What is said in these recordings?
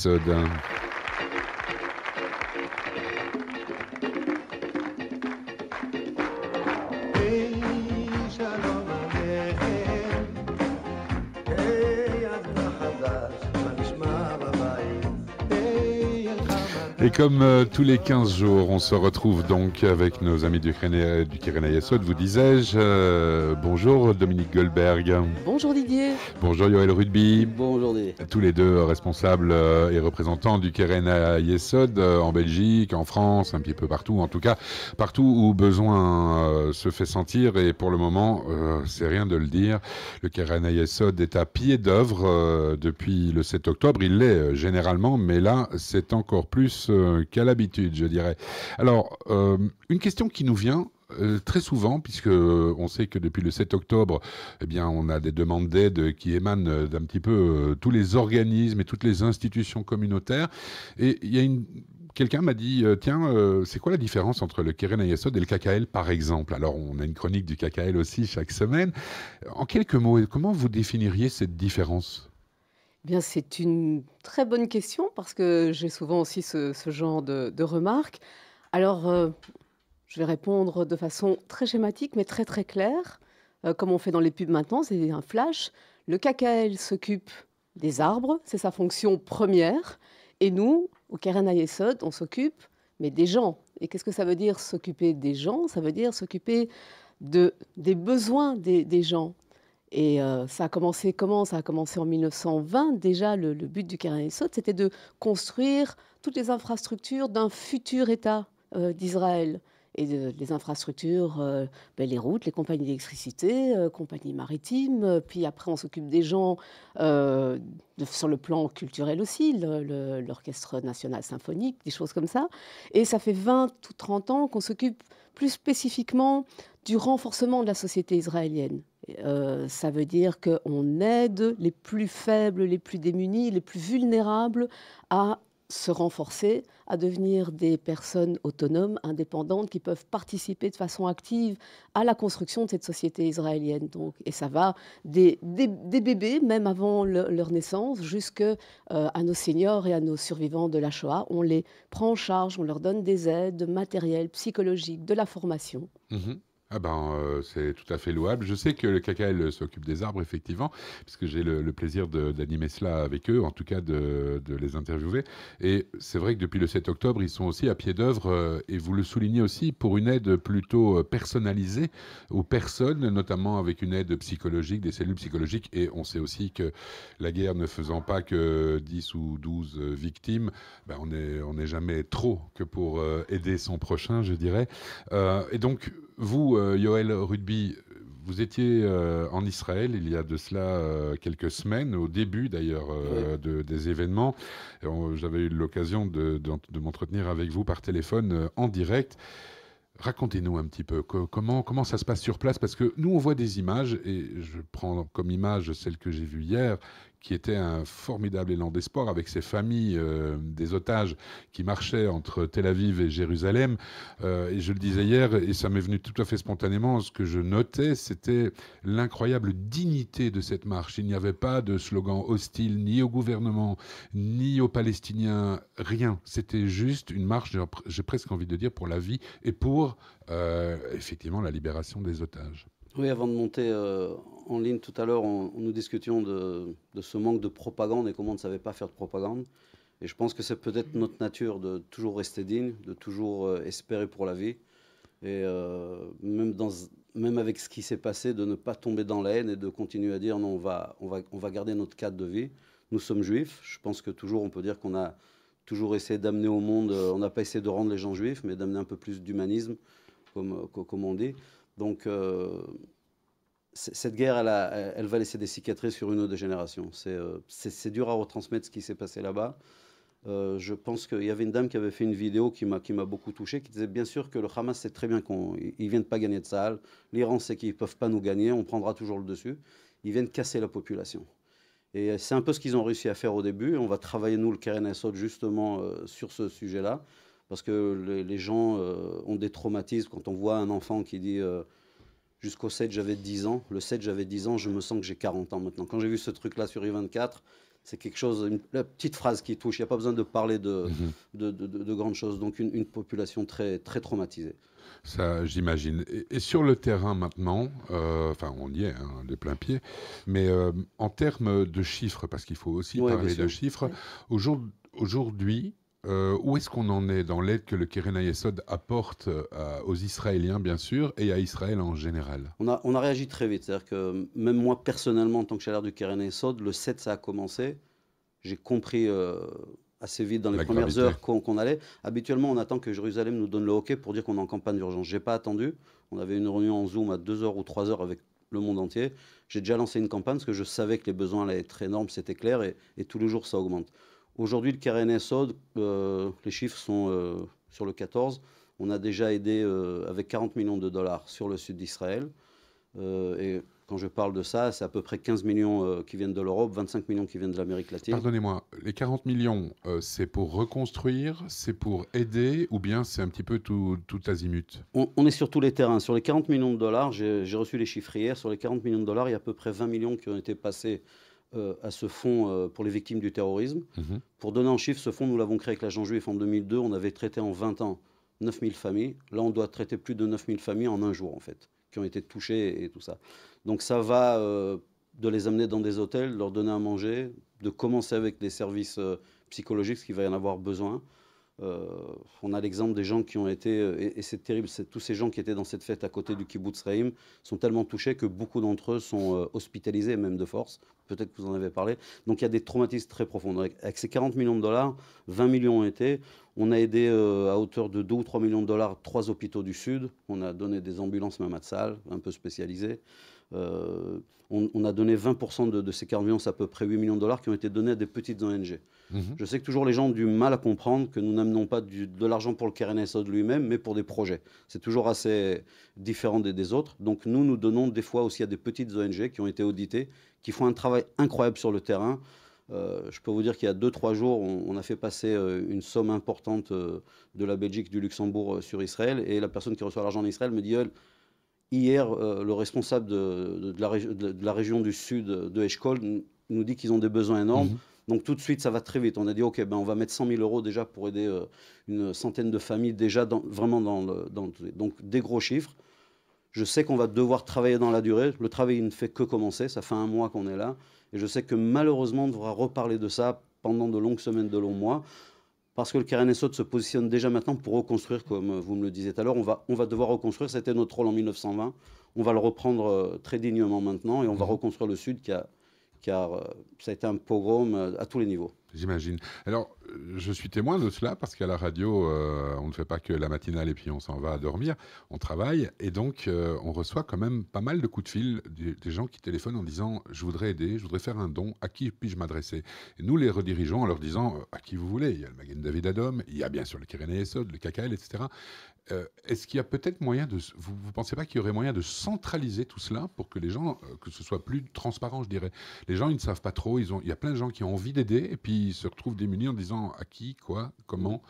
So done. Um, Et comme euh, tous les 15 jours, on se retrouve donc avec nos amis du Kéréna Yesod, vous disais-je. Euh, bonjour Dominique Goldberg. Bonjour Didier. Bonjour Yoël Rudby. Bonjour Didier. Tous les deux responsables euh, et représentants du Kéréna Yesod en Belgique, en France, un petit peu partout, en tout cas partout où besoin se fait sentir. Et pour le moment, c'est rien de le dire, le Kéréna Yesod est à pied d'œuvre depuis le 7 octobre. Il l'est généralement, mais là, c'est encore plus euh, qu'à l'habitude, je dirais. Alors, euh, une question qui nous vient euh, très souvent, puisque on sait que depuis le 7 octobre, eh bien, on a des demandes d'aide qui émanent d'un petit peu tous les organismes et toutes les institutions communautaires. Et il y a une quelqu'un m'a dit tiens, c'est quoi la différence entre le Keren Ayasod et le KKL, par exemple? Alors, on a une chronique du KKL aussi chaque semaine. En quelques mots, comment vous définiriez cette différence? Bien, c'est une très bonne question parce que j'ai souvent aussi ce, genre de, remarques. Alors, euh, je vais répondre de façon très schématique, mais très très claire, euh, comme on fait dans les pubs maintenant, c'est un flash. Le KKL s'occupe des arbres, c'est sa fonction première, et nous, au Keren Ayesod, on s'occupe, mais des gens. Et qu'est-ce que ça veut dire s'occuper des gens? Ça veut dire s'occuper de, des besoins des gens. Et euh, ça a commencé comment? Ça a commencé en 1920. Déjà, le, but du Sot, c'était de construire toutes les infrastructures d'un futur État euh, d'Israël. Et les infrastructures, euh, ben, les routes, les compagnies d'électricité, compagnies maritimes. Puis après, on s'occupe des gens sur le plan culturel aussi, l'Orchestre national symphonique, des choses comme ça. Et ça fait 20 ou 30 ans qu'on s'occupe plus spécifiquement du renforcement de la société israélienne. Euh, ça veut dire qu'on aide les plus faibles, les plus démunis, les plus vulnérables à se renforcer, à devenir des personnes autonomes, indépendantes, qui peuvent participer de façon active à la construction de cette société israélienne. Donc, et ça va des, bébés, même avant leur naissance, jusqu'à euh, nos seniors et à nos survivants de la Shoah. On les prend en charge, on leur donne des aides matérielles, psychologiques, de la formation. Mm-hmm. Ah ben, euh, c'est tout à fait louable. Je sais que le KKL s'occupe des arbres, effectivement, puisque j'ai le, plaisir d'animer cela avec eux, en tout cas de, les interviewer. Et c'est vrai que depuis le 7 octobre, ils sont aussi à pied d'œuvre, euh, et vous le soulignez aussi, pour une aide plutôt euh, personnalisée aux personnes, notamment avec une aide psychologique, des cellules psychologiques. Et on sait aussi que la guerre ne faisant pas que 10 ou 12 victimes, ben on n'est on jamais trop que pour aider son prochain, je dirais. et donc, vous, euh, Yoël Rudby, vous étiez euh, en Israël il y a de cela euh, quelques semaines, au début d'ailleurs des événements. J'avais eu l'occasion de, m'entretenir avec vous par téléphone en direct. Racontez-nous un petit peu comment, comment ça se passe sur place, parce que nous, on voit des images, et je prends comme image celle que j'ai vue hier, qui était un formidable élan d'espoir avec ces familles euh, des otages qui marchaient entre Tel Aviv et Jérusalem. Euh, et je le disais hier, et ça m'est venu tout à fait spontanément, ce que je notais, c'était l'incroyable dignité de cette marche. Il n'y avait pas de slogan hostile ni au gouvernement, ni aux Palestiniens, rien. C'était juste une marche, j'ai presque envie de dire, pour la vie et pour euh, effectivement la libération des otages. Oui, avant de monter euh, en ligne tout à l'heure, nous discutions de, ce manque de propagande et comment on ne savait pas faire de propagande. Et je pense que c'est peut-être notre nature de toujours rester digne, de toujours euh, espérer pour la vie. Et euh, même, avec ce qui s'est passé, de ne pas tomber dans la haine et de continuer à dire non, on va, garder notre cadre de vie. Nous sommes juifs. Je pense que toujours, on peut dire qu'on a toujours essayé d'amener au monde, on n'a pas essayé de rendre les gens juifs, mais d'amener un peu plus d'humanisme, comme on dit. Donc, euh, cette guerre, elle, va laisser des cicatrices sur une ou deux générations. C'est euh, dur à retransmettre ce qui s'est passé là-bas. Euh, je pense qu'il y avait une dame qui avait fait une vidéo qui m'a beaucoup touché, qui disait bien sûr que le Hamas sait très bien qu'ils ne viennent pas gagner de salle. L'Iran sait qu'ils ne peuvent pas nous gagner, on prendra toujours le dessus. Ils viennent casser la population. Et c'est un peu ce qu'ils ont réussi à faire au début. On va travailler, nous, le Keren Assad, justement sur ce sujet-là parce que les, gens euh, ont des traumatismes. Quand on voit un enfant qui dit euh, jusqu'au 7 j'avais 10 ans, le 7 j'avais 10 ans, je me sens que j'ai 40 ans maintenant. Quand j'ai vu ce truc-là sur I24, c'est quelque chose, une, la petite phrase qui touche. Il n'y a pas besoin de parler de, Mhm. de, de- de- de grandes choses. Donc une, une population très, très traumatisée. Ça, j'imagine. Et, et sur le terrain maintenant, euh, enfin, on y est, hein, de plein pied, mais euh, en termes de chiffres, parce qu'il faut aussi Ouais, parler de chiffres, aujourd'hui, euh, où est-ce qu'on en est dans l'aide que le Keren Ayesod apporte euh, à- aux Israéliens, bien sûr, et à Israël en général? On a, on a réagi très vite. C'est-à-dire que même moi, personnellement, en tant que chaleur du Keren Sod, le 7, ça a commencé. J'ai compris euh, assez vite dans les La premières gravité. heures qu'on qu'on allait. Habituellement, on attend que Jérusalem nous donne le hockey pour dire qu'on est en campagne d'urgence. J'ai pas attendu. On avait une réunion en Zoom à 2 heures ou 3 heures avec le monde entier. J'ai déjà lancé une campagne parce que je savais que les besoins allaient être énormes, c'était clair, et, et tous les jours, ça augmente. Aujourd'hui, le Keren Sod, euh, les chiffres sont euh, sur le 14. On a déjà aidé euh, avec 40 millions de dollars sur le sud d'Israël. Euh, et quand je parle de ça, c'est à peu près 15 millions qui viennent de l'Europe, 25 millions qui viennent de l'Amérique latine. Pardonnez-moi, les 40 millions, c'est pour reconstruire, c'est pour aider, ou bien c'est un petit peu tout, tout azimut? On, on est sur tous les terrains. Sur les 40 millions de dollars, j'ai reçu les chiffres hier, sur les 40 millions de dollars, il y a à peu près 20 millions qui ont été passés euh, à ce fonds euh, pour les victimes du terrorisme. Mhm. Pour donner en chiffres, ce fonds, nous l'avons créé avec l'agent juif en 2002. On avait traité en 20 ans 9000 familles. Là, on doit traiter plus de 9000 familles en un jour, en fait, qui ont été touchées et tout ça. Donc, ça va euh, de les amener dans des hôtels, leur donner à manger, de commencer avec des services psychologiques, ce qu'il va y en avoir besoin. Euh, on a l'exemple des gens qui ont été, euh, et, c'est terrible, tous ces gens qui étaient dans cette fête à côté du kibbutz Reim sont tellement touchés que beaucoup d'entre eux sont euh, hospitalisés, même de force. Peut-être que vous en avez parlé. Donc il y a des traumatismes très profonds. Avec, ces 40 millions de dollars, 20 millions ont été. On a aidé à hauteur de 2 ou 3 millions de dollars trois hôpitaux du Sud. On a donné des ambulances même un peu spécialisées. Euh, on, on a donné 20% de, de ces 40 millions, c'est à peu près 8 millions de dollars qui ont été donnés à des petites ONG. Mhm. Je sais que toujours les gens ont du mal à comprendre que nous n'amenons pas du- de l'argent pour le KRNSO de lui-même, mais pour des projets. C'est toujours assez différent des, des autres. Donc nous, nous donnons des fois aussi à des petites ONG qui ont été auditées, qui font un travail incroyable sur le terrain. Euh, je peux vous dire qu'il y a 2-3 jours, on, on a fait passer euh, une somme importante de la Belgique, du Luxembourg sur Israël, et la personne qui reçoit l'argent en Israël me dit, hier, euh, le responsable de, de- de la, de- région du sud de Eshkol nous dit qu'ils ont des besoins énormes. Mhm. Donc tout de suite, ça va très vite. On a dit, OK, ben, on va mettre 100 000 euros déjà pour aider euh, une centaine de familles, déjà dans- vraiment dans le... Dans, donc des gros chiffres. Je sais qu'on va devoir travailler dans la durée. Le travail il ne fait que commencer. Ça fait un mois qu'on est là. Et je sais que malheureusement, on devra reparler de ça pendant de longues semaines, de longs mois. Parce que le KRNSO se positionne déjà maintenant pour reconstruire, comme vous me le disiez tout à l'heure. On va, on va devoir reconstruire. C'était notre rôle en 1920. On va le reprendre euh, très dignement maintenant. Et on va Mhm. reconstruire le Sud qui a, qui a, euh, ça a été un pogrom euh, à tous les niveaux. J'imagine. Alors, euh, je suis témoin de cela parce qu'à la radio, euh, on ne fait pas que la matinale et puis on s'en va à dormir. On travaille et donc euh, on reçoit quand même pas mal de coups de fil des, gens qui téléphonent en disant Je voudrais aider, je voudrais faire un don, à qui puis-je m'adresser? Et nous les redirigeons en leur disant À qui vous voulez Il y a le Magen David Adom, il y a bien sûr le Keren Esod, le KKL, etc. Est-ce qu'il y a peut-être moyen de. Vous ne pensez pas qu'il y aurait moyen de centraliser tout cela pour que les gens, que ce soit plus transparent, je dirais? Les gens, ils ne savent pas trop. Il y a plein de gens qui ont envie d'aider et puis se retrouvent démunis en disant à qui, quoi, comment?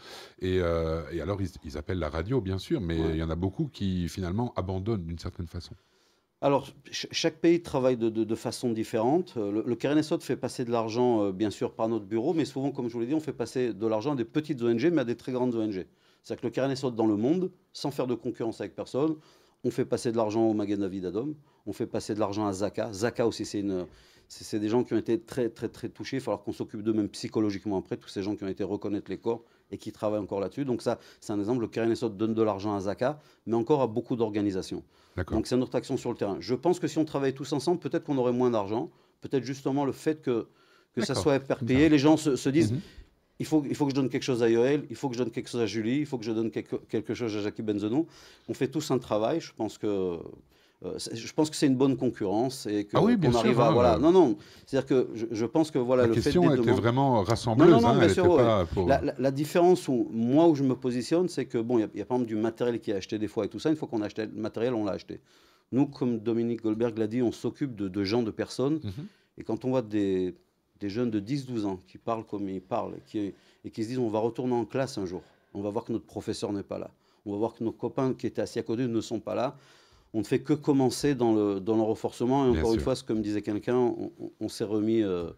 Et, euh, et alors, ils, ils appellent la radio, bien sûr, mais Ouais. il y en a beaucoup qui finalement abandonnent d'une certaine façon. Alors, ch- chaque pays travaille de, de- de façon différente. Euh, Le, le KRNSO fait passer de l'argent, euh, bien sûr, par notre bureau, mais souvent, comme je vous l'ai dit, on fait passer de l'argent à des petites ONG, mais à des très grandes ONG. C'est-à-dire que le KRNSO dans le monde, sans faire de concurrence avec personne, on fait passer de l'argent au Magen David Adom, on fait passer de l'argent à Zaka. Zaka aussi, c'est une... C'est des gens qui ont été très, très, très touchés. Il va falloir qu'on s'occupe d'eux, même psychologiquement après, tous ces gens qui ont été reconnaître les corps et qui travaillent encore là-dessus. Donc ça, c'est un exemple. Le KRNSO donne de l'argent à Zaka, mais encore à beaucoup d'organisations. Donc c'est notre action sur le terrain. Je pense que si on travaillait tous ensemble, peut-être qu'on aurait moins d'argent. Peut-être justement le fait que, que ça soit éparpillé. Les gens se, se disent, Mhm. Il, faut, il faut que je donne quelque chose à Yoel, il faut que je donne quelque chose à Julie, il faut que je donne quelque, quelque chose à Jackie Benzenou. On fait tous un travail. Je pense que... euh, c'est- je pense que c'est une bonne concurrence et que Ah oui, qu'on sûr, arrive à hein, voilà euh. non non c'est-à-dire que je, je pense que voilà la le question fait des était demandes- vraiment rassembleuse. Non, non, non, hein, elle sûr, était ouais. pas pour... la, la- la différence où moi où je me positionne, c'est que bon, il y, a- il y a par exemple du matériel qui est acheté des fois et tout ça. Une fois qu'on a acheté le matériel, on l'a acheté. Nous, comme Dominique Goldberg l'a dit, on s'occupe de, de gens, de personnes. Mhm. Et quand on voit des, des jeunes de 10-12 ans qui parlent comme ils parlent et qui, et qui se disent on va retourner en classe un jour, on va voir que notre professeur n'est pas là, on va voir que nos copains qui étaient assis à côté ne sont pas là, on ne fait que commencer dans le, dans le renforcement. Et Bien encore une sûr. fois, c'est comme disait quelqu'un, on s'est remis, euh,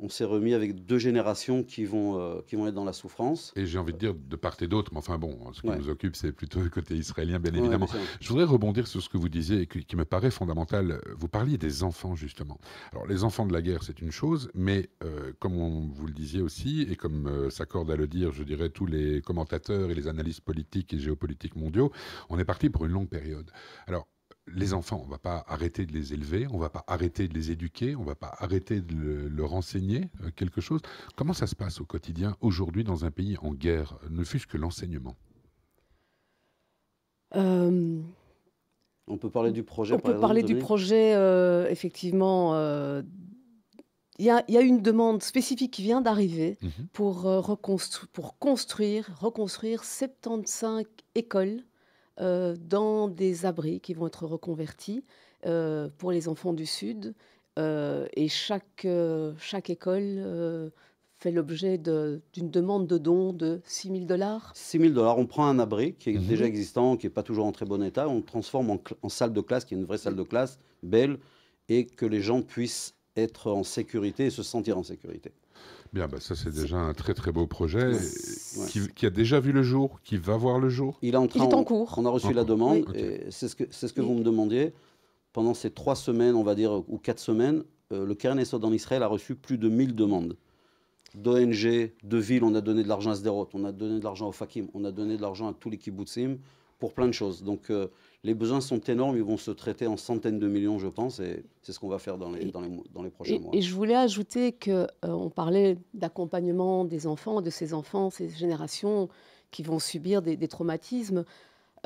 on s'est remis avec deux générations qui vont, euh, qui vont être dans la souffrance. Et j'ai envie de dire de part et d'autre, mais enfin bon, ce qui nous occupe, c'est plutôt le côté israélien, bien évidemment. je voudrais rebondir sur ce que vous disiez et qui, me paraît fondamental. Vous parliez des enfants, justement. Alors, les enfants de la guerre, c'est une chose, mais euh, comme on, vous le disiez aussi, et comme euh, s'accordent à le dire, je dirais, tous les commentateurs et les analystes politiques et géopolitiques mondiaux, on est parti pour une longue période. Alors, les enfants, on ne va pas arrêter de les élever, on ne va pas arrêter de les éduquer, on ne va pas arrêter de leur enseigner euh, quelque chose. Comment ça se passe au quotidien aujourd'hui dans un pays en guerre, ne fût-ce que l'enseignement? Euh, On peut parler du projet. On peut parler du projet, euh, effectivement. Il y, a une demande spécifique qui vient d'arriver mhm. pour, pour construire, reconstruire 75 écoles euh, dans des abris qui vont être reconvertis euh, pour les enfants du Sud. Euh, et chaque, chaque école fait l'objet d'une demande de don de 6 000 dollars 6 000 dollars. On prend un abri qui est mhm. déjà existant, qui n'est pas toujours en très bon état, on le transforme en, en, salle de classe, qui est une vraie salle de classe, belle, et que les gens puissent être en sécurité et se sentir en sécurité. Bien, bah ça c'est déjà un très très beau projet qui, a déjà vu le jour, qui va voir le jour. Il est en, train, Il est en cours. On a reçu la demande et c'est ce que, c'est ce que vous me demandiez. Pendant ces trois semaines, on va dire, ou quatre semaines, euh, le Keren Esod en Israël a reçu plus de 1000 demandes. D'ONG, de villes, on a donné de l'argent à Sderot, on a donné de l'argent au Fakim, on a donné de l'argent à tous les kibbutzim pour plein de choses. Donc euh, les besoins sont énormes, ils vont se traiter en centaines de millions, je pense, et c'est ce qu'on va faire dans les, dans les, dans les prochains mois. Et je voulais ajouter qu'on euh, on parlait d'accompagnement des enfants, de ces enfants, ces générations qui vont subir des, traumatismes.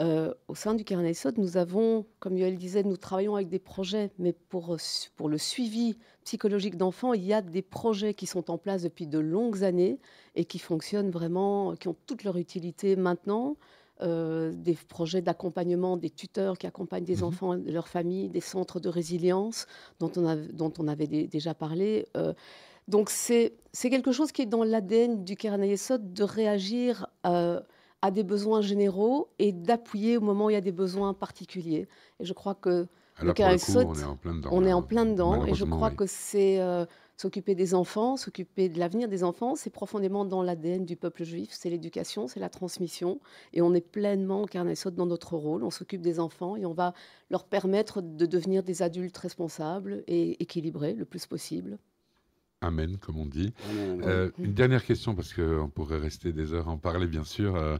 Euh, au sein du Sod, nous avons, comme Yoel disait, nous travaillons avec des projets, mais pour, pour le suivi psychologique d'enfants, il y a des projets qui sont en place depuis de longues années et qui fonctionnent vraiment, qui ont toute leur utilité maintenant. Euh, des projets d'accompagnement, des tuteurs qui accompagnent des mhm. enfants et leurs familles, des centres de résilience dont on, dont on avait déjà parlé. Euh, donc c'est quelque chose qui est dans l'ADN du Keren de réagir euh, à des besoins généraux et d'appuyer au moment où il y a des besoins particuliers. Et je crois que le Keren on est en plein dedans. On est en plein dedans et je crois que c'est S'occuper des enfants, s'occuper de l'avenir des enfants, c'est profondément dans l'ADN du peuple juif. C'est l'éducation, c'est la transmission. Et on est pleinement au dans notre rôle. On s'occupe des enfants et on va leur permettre de devenir des adultes responsables et équilibrés le plus possible. Amen, comme on dit. Euh, une dernière question, parce qu'on pourrait rester des heures à en parler, bien sûr. Euh,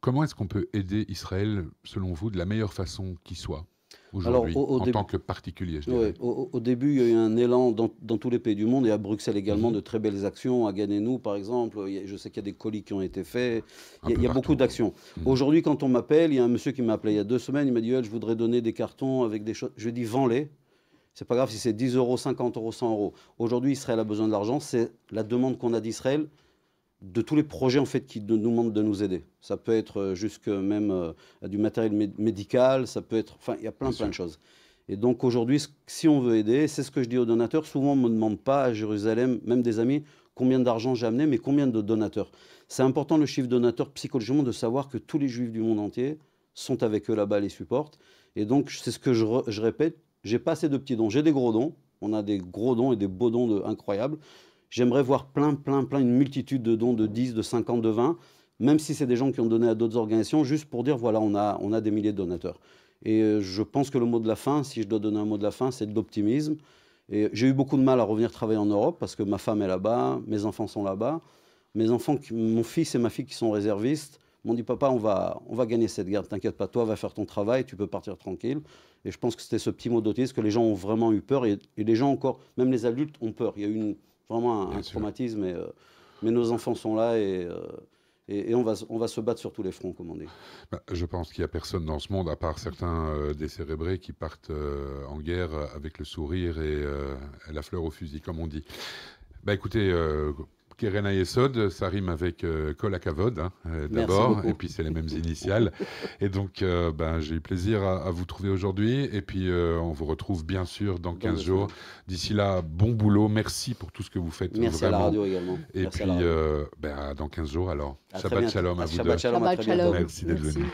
comment est-ce qu'on peut aider Israël, selon vous, de la meilleure façon qui soit? Aujourd'hui, en tant que particulier au, début, il y a eu un élan dans, tous les pays du monde et à Bruxelles également mhm. de très belles actions. À Ganenou, par exemple, je sais qu'il y a des colis qui ont été faits. Il y a, beaucoup d'actions. Mhm. Aujourd'hui, quand on m'appelle, il y a un monsieur qui m'a appelé il y a deux semaines, il m'a dit Je voudrais donner des cartons avec des choses. Je lui ai dit Vends-les. C'est pas grave si c'est 10 euros, 50 euros, 100 euros. Aujourd'hui, Israël a besoin de l'argent. C'est la demande qu'on a d'Israël de tous les projets en fait qui nous demandent de nous aider. Ça peut être euh, jusque même euh, du matériel médical, ça peut être, enfin, il y a plein plein de choses. Et donc aujourd'hui, si on veut aider, c'est ce que je dis aux donateurs. Souvent, on me demande pas à Jérusalem, même des amis, combien d'argent j'ai amené, mais combien de donateurs. C'est important le chiffre donateur psychologiquement de savoir que tous les juifs du monde entier sont avec eux là-bas, les supportent. Et donc c'est ce que je, je répète. J'ai pas assez de petits dons, j'ai des gros dons. On a des gros dons et des beaux dons de, incroyables. J'aimerais voir plein, plein, plein, une multitude de dons de 10, de 50, de 20, même si c'est des gens qui ont donné à d'autres organisations, juste pour dire, voilà, on a, on a des milliers de donateurs. Et euh, je pense que le mot de la fin, si je dois donner un mot de la fin, c'est de l'optimisme. Et j'ai eu beaucoup de mal à revenir travailler en Europe parce que ma femme est là-bas, mes enfants sont là-bas. Mes enfants, mon fils et ma fille qui sont réservistes, m'ont dit papa, on va, on va gagner cette guerre, t'inquiète pas, toi, va faire ton travail, tu peux partir tranquille. Et je pense que c'était ce petit mot d'autisme que les gens ont vraiment eu peur et, et, les gens encore, même les adultes, ont peur. Il y a eu une, vraiment un, traumatisme. Euh, mais nos enfants sont là euh, et, et, on, va, on va se battre sur tous les fronts, comme on dit. Bah, je pense qu'il n'y a personne dans ce monde, à part certains euh, décérébrés, qui partent en guerre avec le sourire et, la fleur au fusil, comme on dit. Bah, écoutez, Kerena Yesod, ça rime avec euh, Kolakavod hein, euh, d'abord, et puis c'est les mêmes initiales. Et donc, euh, ben, j'ai eu plaisir à, vous trouver aujourd'hui, et puis on vous retrouve bien sûr dans 15 jours. D'ici là, bon boulot, merci pour tout ce que vous faites. Merci à la radio également. Et puis, ben, dans 15 jours alors. Shabbat shalom à, vous Shabbat deux. Shalom, Merci d'être venu.